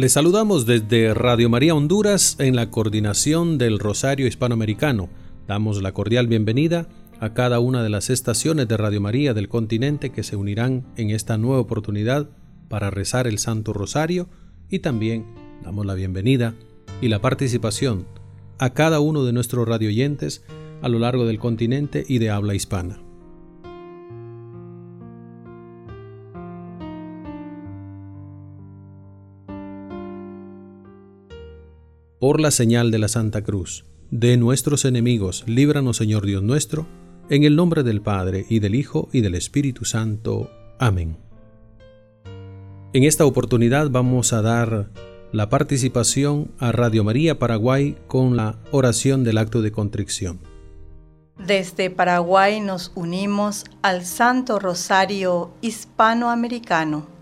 Les saludamos desde Radio María Honduras en la coordinación del Rosario Hispanoamericano. Damos la cordial bienvenida a cada una de las estaciones de Radio María del continente que se unirán en esta nueva oportunidad para rezar el Santo Rosario y también damos la bienvenida y la participación a cada uno de nuestros radioyentes a lo largo del continente y de habla hispana. Por la señal de la Santa Cruz, de nuestros enemigos, líbranos Señor Dios nuestro, en el nombre del Padre, y del Hijo, y del Espíritu Santo. Amén. En esta oportunidad vamos a dar la participación a Radio María Paraguay con la oración del acto de contrición. Desde Paraguay nos unimos al Santo Rosario Hispanoamericano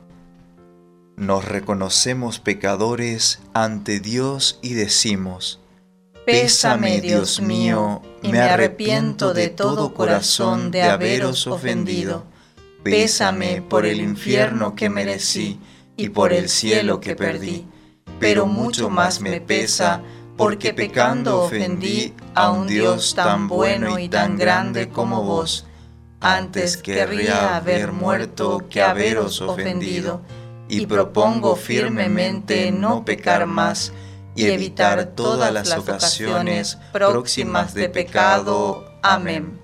nos reconocemos pecadores ante Dios y decimos, Pésame, Dios mío, y me arrepiento de todo corazón de haberos ofendido. Pésame por el infierno que merecí y por el cielo que perdí. Pero mucho más me pesa porque pecando ofendí a un Dios tan bueno y tan grande como vos. Antes querría haber muerto que haberos ofendido y propongo firmemente no pecar más y evitar todas las ocasiones próximas de pecado. Amén.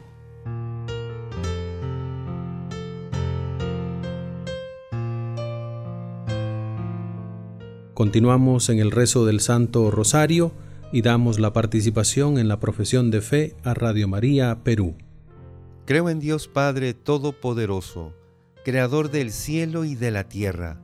Continuamos en el rezo del Santo Rosario y damos la participación en la profesión de fe a Radio María Perú. Creo en Dios Padre Todopoderoso, Creador del cielo y de la tierra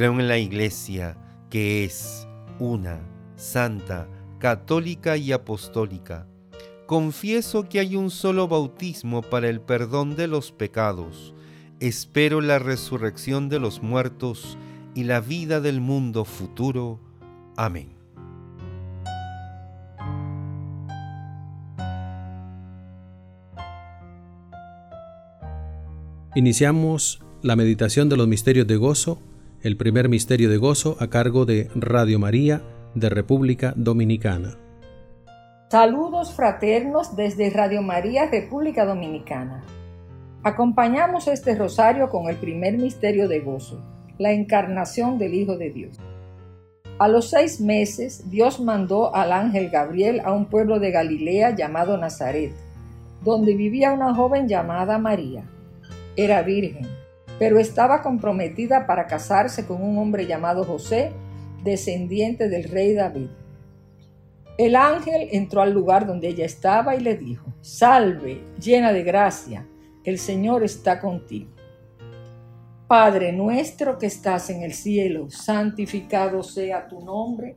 Creo en la Iglesia, que es una, santa, católica y apostólica. Confieso que hay un solo bautismo para el perdón de los pecados. Espero la resurrección de los muertos y la vida del mundo futuro. Amén. Iniciamos la meditación de los misterios de gozo el primer misterio de gozo a cargo de Radio María de República Dominicana. Saludos fraternos desde Radio María, República Dominicana. Acompañamos este rosario con el primer misterio de gozo, la encarnación del Hijo de Dios. A los seis meses, Dios mandó al ángel Gabriel a un pueblo de Galilea llamado Nazaret, donde vivía una joven llamada María. Era virgen, pero estaba comprometida para casarse con un hombre llamado José, descendiente del rey David. El ángel entró al lugar donde ella estaba y le dijo, Salve, llena de gracia, el Señor está contigo. Padre nuestro que estás en el cielo, santificado sea tu nombre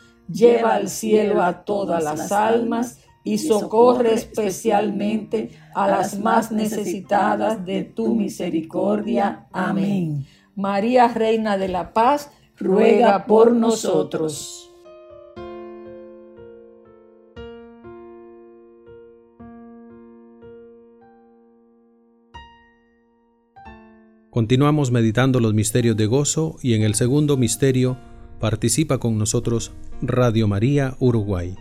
lleva al cielo a todas las almas y socorre especialmente a las más necesitadas de tu misericordia. Amén. María, Reina de la Paz, ruega por nosotros. Continuamos meditando los misterios de gozo y en el segundo misterio Participa con nosotros Radio María Uruguay.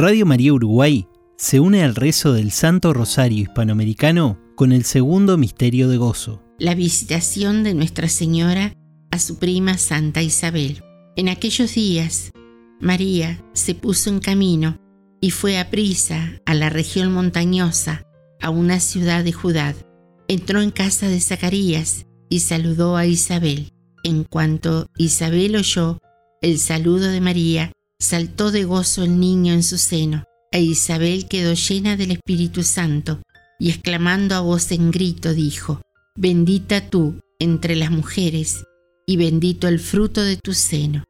Radio María Uruguay se une al rezo del Santo Rosario Hispanoamericano con el segundo misterio de gozo. La visitación de Nuestra Señora a su prima Santa Isabel. En aquellos días, María se puso en camino y fue a prisa a la región montañosa, a una ciudad de Judá. entró en casa de Zacarías y saludó a Isabel. En cuanto Isabel oyó el saludo de María, saltó de gozo el niño en su seno, e Isabel quedó llena del Espíritu Santo, y exclamando a voz en grito dijo, Bendita tú entre las mujeres, y bendito el fruto de tu seno.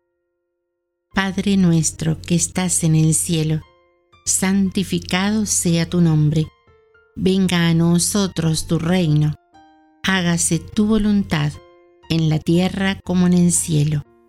Padre nuestro que estás en el cielo, santificado sea tu nombre, venga a nosotros tu reino, hágase tu voluntad, en la tierra como en el cielo.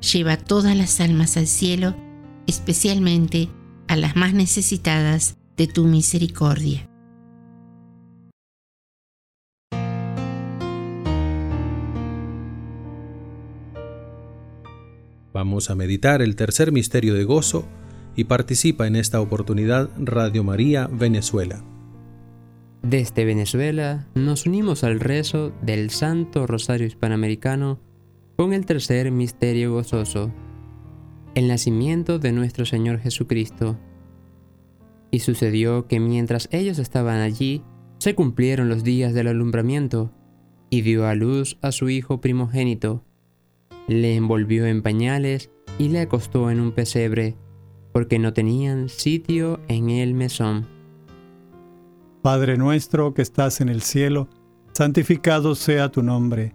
lleva todas las almas al cielo, especialmente a las más necesitadas de tu misericordia. Vamos a meditar el tercer misterio de gozo y participa en esta oportunidad Radio María Venezuela. Desde Venezuela nos unimos al rezo del Santo Rosario Hispanoamericano con el tercer misterio gozoso, el nacimiento de nuestro Señor Jesucristo. Y sucedió que mientras ellos estaban allí, se cumplieron los días del alumbramiento, y dio a luz a su hijo primogénito. Le envolvió en pañales y le acostó en un pesebre, porque no tenían sitio en el mesón. Padre nuestro que estás en el cielo, santificado sea tu nombre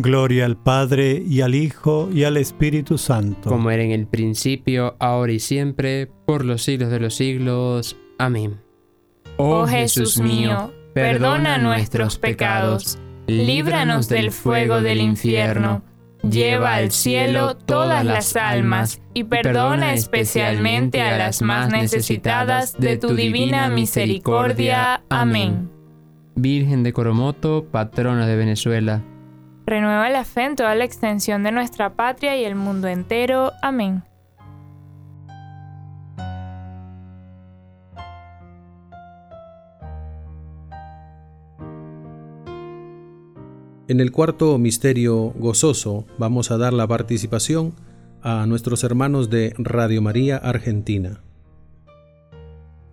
Gloria al Padre y al Hijo y al Espíritu Santo. Como era en el principio, ahora y siempre, por los siglos de los siglos. Amén. Oh Jesús mío, perdona nuestros pecados, líbranos del fuego del infierno, lleva al cielo todas las almas y perdona especialmente a las más necesitadas de tu divina misericordia. Amén. Virgen de Coromoto, patrona de Venezuela. Renueva la fe en toda la extensión de nuestra patria y el mundo entero. Amén. En el cuarto misterio gozoso vamos a dar la participación a nuestros hermanos de Radio María Argentina.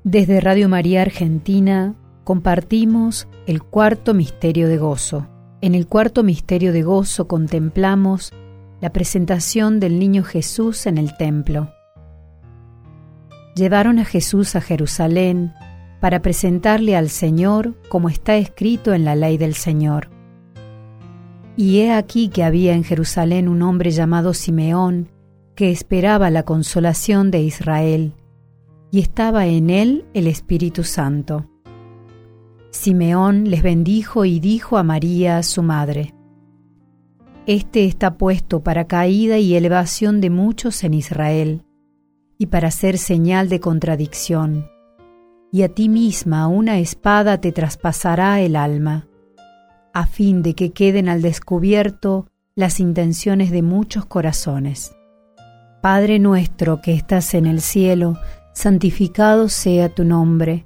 Desde Radio María Argentina compartimos el cuarto misterio de gozo. En el cuarto misterio de gozo contemplamos la presentación del niño Jesús en el templo. Llevaron a Jesús a Jerusalén para presentarle al Señor como está escrito en la ley del Señor. Y he aquí que había en Jerusalén un hombre llamado Simeón, que esperaba la consolación de Israel, y estaba en él el Espíritu Santo. Simeón les bendijo y dijo a María, su madre, Este está puesto para caída y elevación de muchos en Israel, y para ser señal de contradicción, y a ti misma una espada te traspasará el alma a fin de que queden al descubierto las intenciones de muchos corazones. Padre nuestro que estás en el cielo, santificado sea tu nombre,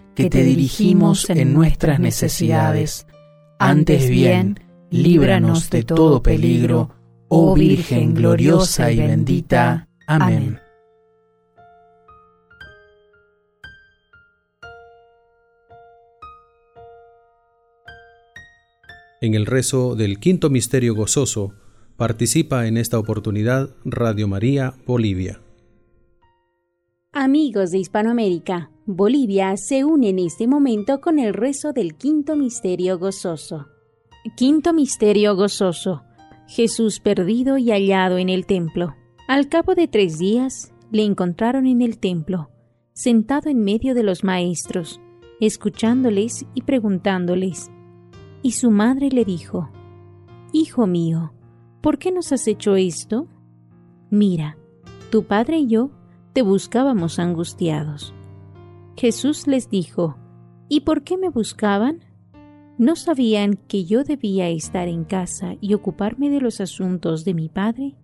que te dirigimos en nuestras necesidades. Antes bien, líbranos de todo peligro, oh Virgen gloriosa y bendita. Amén. En el rezo del quinto misterio gozoso, participa en esta oportunidad Radio María Bolivia. Amigos de Hispanoamérica, Bolivia se une en este momento con el rezo del quinto misterio gozoso. Quinto misterio gozoso. Jesús perdido y hallado en el templo. Al cabo de tres días le encontraron en el templo, sentado en medio de los maestros, escuchándoles y preguntándoles. Y su madre le dijo, Hijo mío, ¿por qué nos has hecho esto? Mira, tu padre y yo te buscábamos angustiados. Jesús les dijo, ¿Y por qué me buscaban? ¿No sabían que yo debía estar en casa y ocuparme de los asuntos de mi Padre?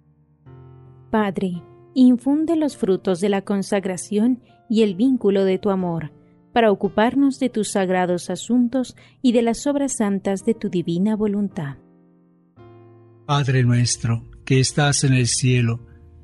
Padre, infunde los frutos de la consagración y el vínculo de tu amor para ocuparnos de tus sagrados asuntos y de las obras santas de tu divina voluntad. Padre nuestro, que estás en el cielo,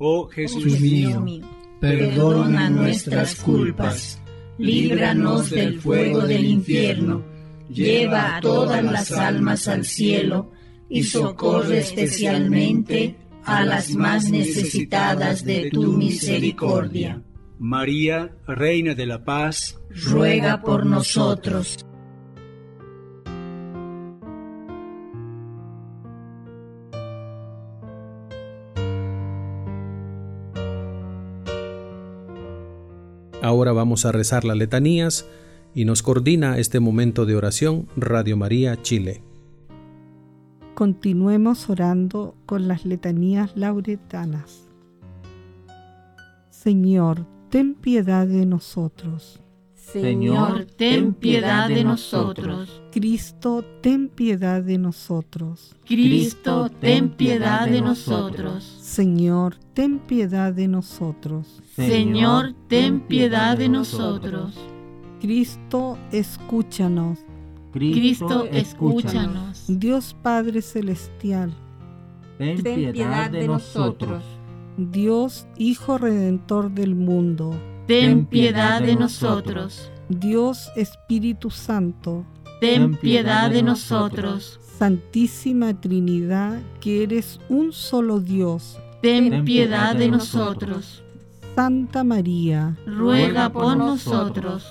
Oh Jesús mío, perdona nuestras culpas, líbranos del fuego del infierno, lleva a todas las almas al cielo y socorre especialmente a las más necesitadas de tu misericordia. María, Reina de la Paz, ruega por nosotros. Ahora vamos a rezar las letanías y nos coordina este momento de oración Radio María Chile. Continuemos orando con las letanías lauretanas. Señor, ten piedad de nosotros. Señor, ten piedad de nosotros. Cristo, ten piedad de nosotros. Cristo, ten piedad de nosotros. Señor, ten piedad de nosotros. Señor, ten piedad de nosotros. Cristo, escúchanos. Cristo, escúchanos. Dios Padre Celestial, ten piedad de nosotros. Dios Hijo Redentor del mundo, ten piedad de nosotros. Dios Espíritu Santo, ten piedad de nosotros. Santísima Trinidad, que eres un solo Dios, ten piedad de nosotros. Santa María, ruega por nosotros.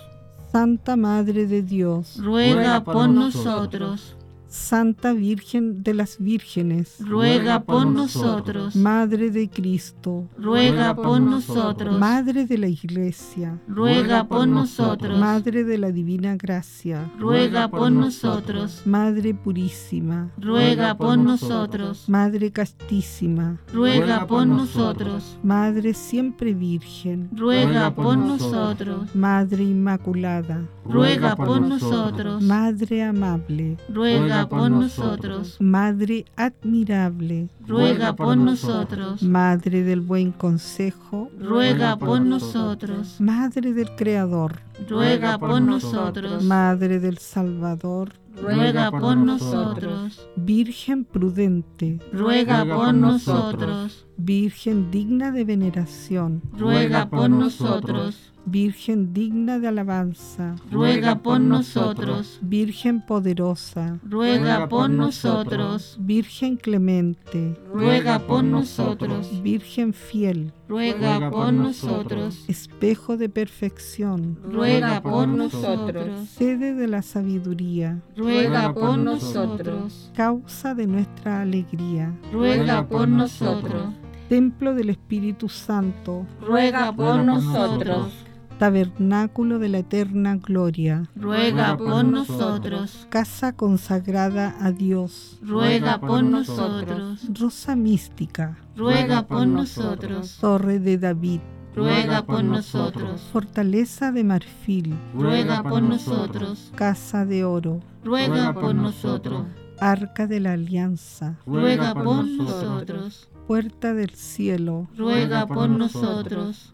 Santa Madre de Dios, ruega por nosotros. Santa Virgen de las Vírgenes, ruega por nosotros. Madre de Cristo, ruega por nosotros. Madre de la Iglesia, ruega por nosotros. Madre de la Divina Gracia, ruega por nosotros. Madre Purísima, ruega por nosotros. Madre Castísima, ruega por nosotros. Madre Siempre Virgen, ruega por nosotros. Madre Inmaculada, ruega por nosotros. Madre Amable, ruega por nosotros. Madre admirable, ruega por nosotros. Madre del buen consejo, ruega por nosotros. Madre del Creador, ruega por nosotros. Madre del Salvador, ruega por nosotros. Virgen prudente, ruega por nosotros. Virgen digna de veneración, ruega por nosotros. Virgen digna de alabanza, ruega por nosotros. Virgen poderosa, ruega por nosotros. Virgen clemente, ruega por nosotros. Virgen fiel, ruega por nosotros. Espejo de perfección, ruega por nosotros. Sede de la sabiduría, ruega por nosotros. Causa de nuestra alegría, ruega por nosotros. Templo del Espíritu Santo, ruega por nosotros. Tabernáculo de la eterna gloria, ruega por nosotros. Casa consagrada a Dios, ruega por nosotros. Rosa mística, ruega por nosotros. Torre de David, ruega por nosotros. Fortaleza de marfil, ruega por nosotros. Casa de oro, ruega por nosotros. Arca de la Alianza, ruega por nosotros. Puerta del cielo, ruega por nosotros.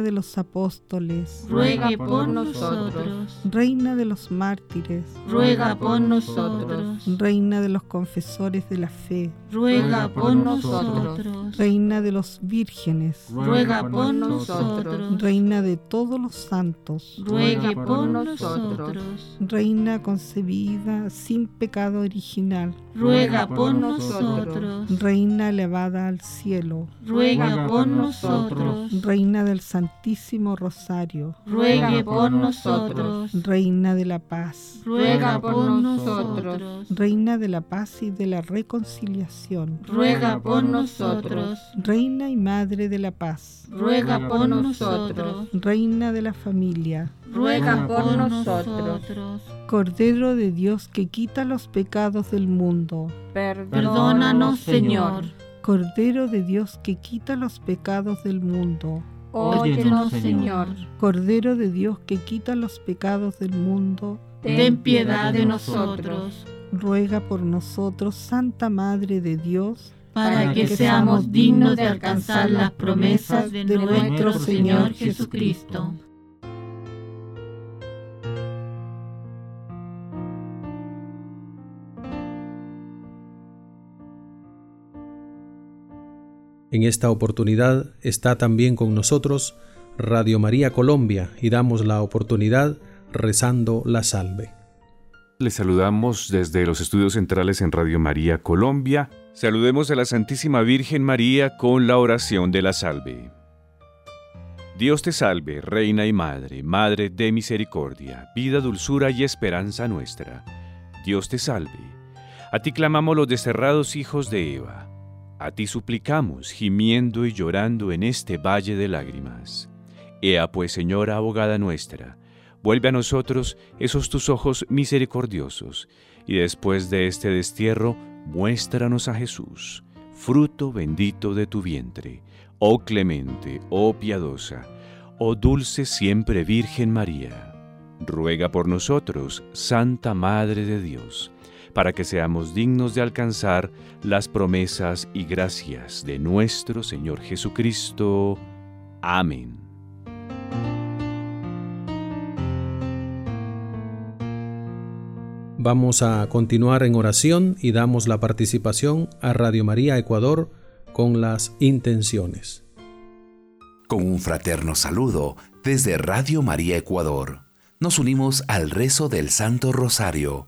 de los apóstoles, ruega por nosotros. Reina de los mártires, ruega por nosotros. Reina de los confesores de la fe, ruega por nosotros. Reina de los vírgenes, ruega por nosotros. Reina de todos los santos, ruega por nosotros. Reina concebida sin pecado original, ruega por nosotros. Reina elevada al cielo, ruega por nosotros. Reina del Santísimo Rosario, ruega por nosotros. Reina de la paz, ruega por nosotros. Reina de la paz y de la reconciliación, ruega por nosotros. Reina y Madre de la paz, ruega por nosotros. Reina de la familia, ruega por nosotros. Cordero de Dios que quita los pecados del mundo, perdónanos Señor. Cordero de Dios que quita los pecados del mundo, óyenos Señor. Cordero de Dios que quita los pecados del mundo, ten piedad de nosotros. Ruega por nosotros, Santa Madre de Dios, para que seamos dignos de alcanzar las promesas de nuestro Señor Jesucristo. En esta oportunidad está también con nosotros Radio María Colombia y damos la oportunidad rezando la salve. Les saludamos desde los estudios centrales en Radio María Colombia. Saludemos a la Santísima Virgen María con la oración de la salve. Dios te salve, Reina y Madre, Madre de misericordia, vida, dulzura y esperanza nuestra. Dios te salve. A ti clamamos los desterrados hijos de Eva. A ti suplicamos, gimiendo y llorando en este valle de lágrimas. Ea pues, Señora abogada nuestra, vuelve a nosotros esos tus ojos misericordiosos, y después de este destierro, muéstranos a Jesús, fruto bendito de tu vientre, oh clemente, oh piadosa, oh dulce siempre Virgen María. Ruega por nosotros, Santa Madre de Dios, para que seamos dignos de alcanzar las promesas y gracias de nuestro Señor Jesucristo. Amén. Vamos a continuar en oración y damos la participación a Radio María Ecuador con las intenciones. Con un fraterno saludo desde Radio María Ecuador, nos unimos al rezo del Santo Rosario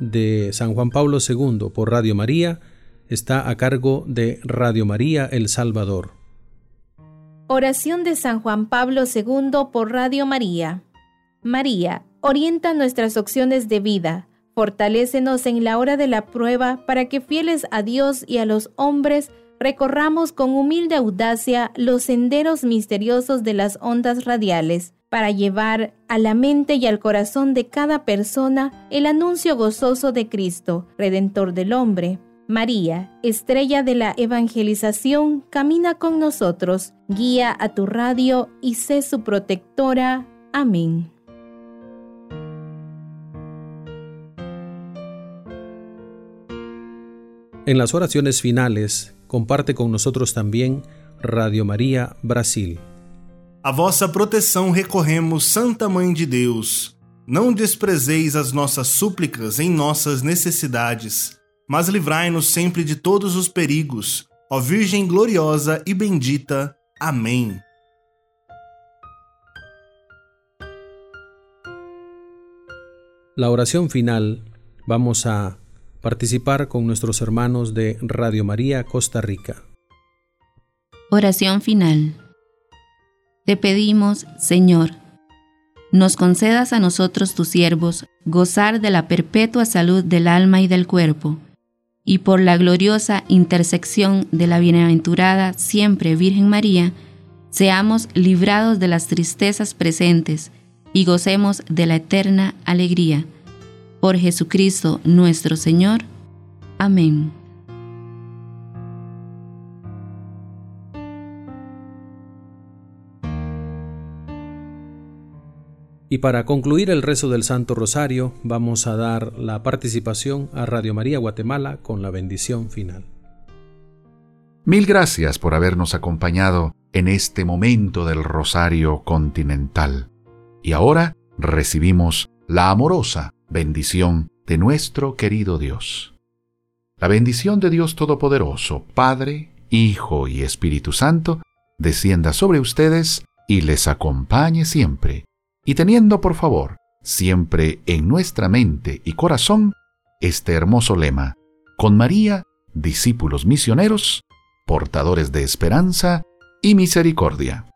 de San Juan Pablo II por Radio María está a cargo de Radio María El Salvador. Oración de San Juan Pablo II por Radio María. María, orienta nuestras opciones de vida, fortalécenos en la hora de la prueba para que fieles a Dios y a los hombres recorramos con humilde audacia los senderos misteriosos de las ondas radiales para llevar a la mente y al corazón de cada persona el anuncio gozoso de Cristo, Redentor del hombre María, estrella de la evangelización, camina con nosotros, guía a tu radio y sé su protectora. Amén. En las oraciones finales, comparte con nosotros también Radio María Brasil. A vossa proteção recorremos, Santa Mãe de Deus. Não desprezeis as nossas súplicas em nossas necessidades mas livrai-nos sempre de todos os perigos, ó Virgem gloriosa e bendita. Amém. La oración final vamos a participar con nuestros hermanos de Radio María Costa Rica. Oración final. Te pedimos, Señor, nos concedas a nosotros tus siervos gozar de la perpetua salud del alma y del cuerpo y por la gloriosa intersección de la bienaventurada siempre Virgen María, seamos librados de las tristezas presentes y gocemos de la eterna alegría. Por Jesucristo nuestro Señor. Amén. Y para concluir el rezo del Santo Rosario, vamos a dar la participación a Radio María Guatemala con la bendición final. Mil gracias por habernos acompañado en este momento del Rosario Continental. Y ahora recibimos la amorosa bendición de nuestro querido Dios. La bendición de Dios Todopoderoso, Padre, Hijo y Espíritu Santo, descienda sobre ustedes y les acompañe siempre y teniendo por favor siempre en nuestra mente y corazón este hermoso lema, con María, discípulos misioneros, portadores de esperanza y misericordia.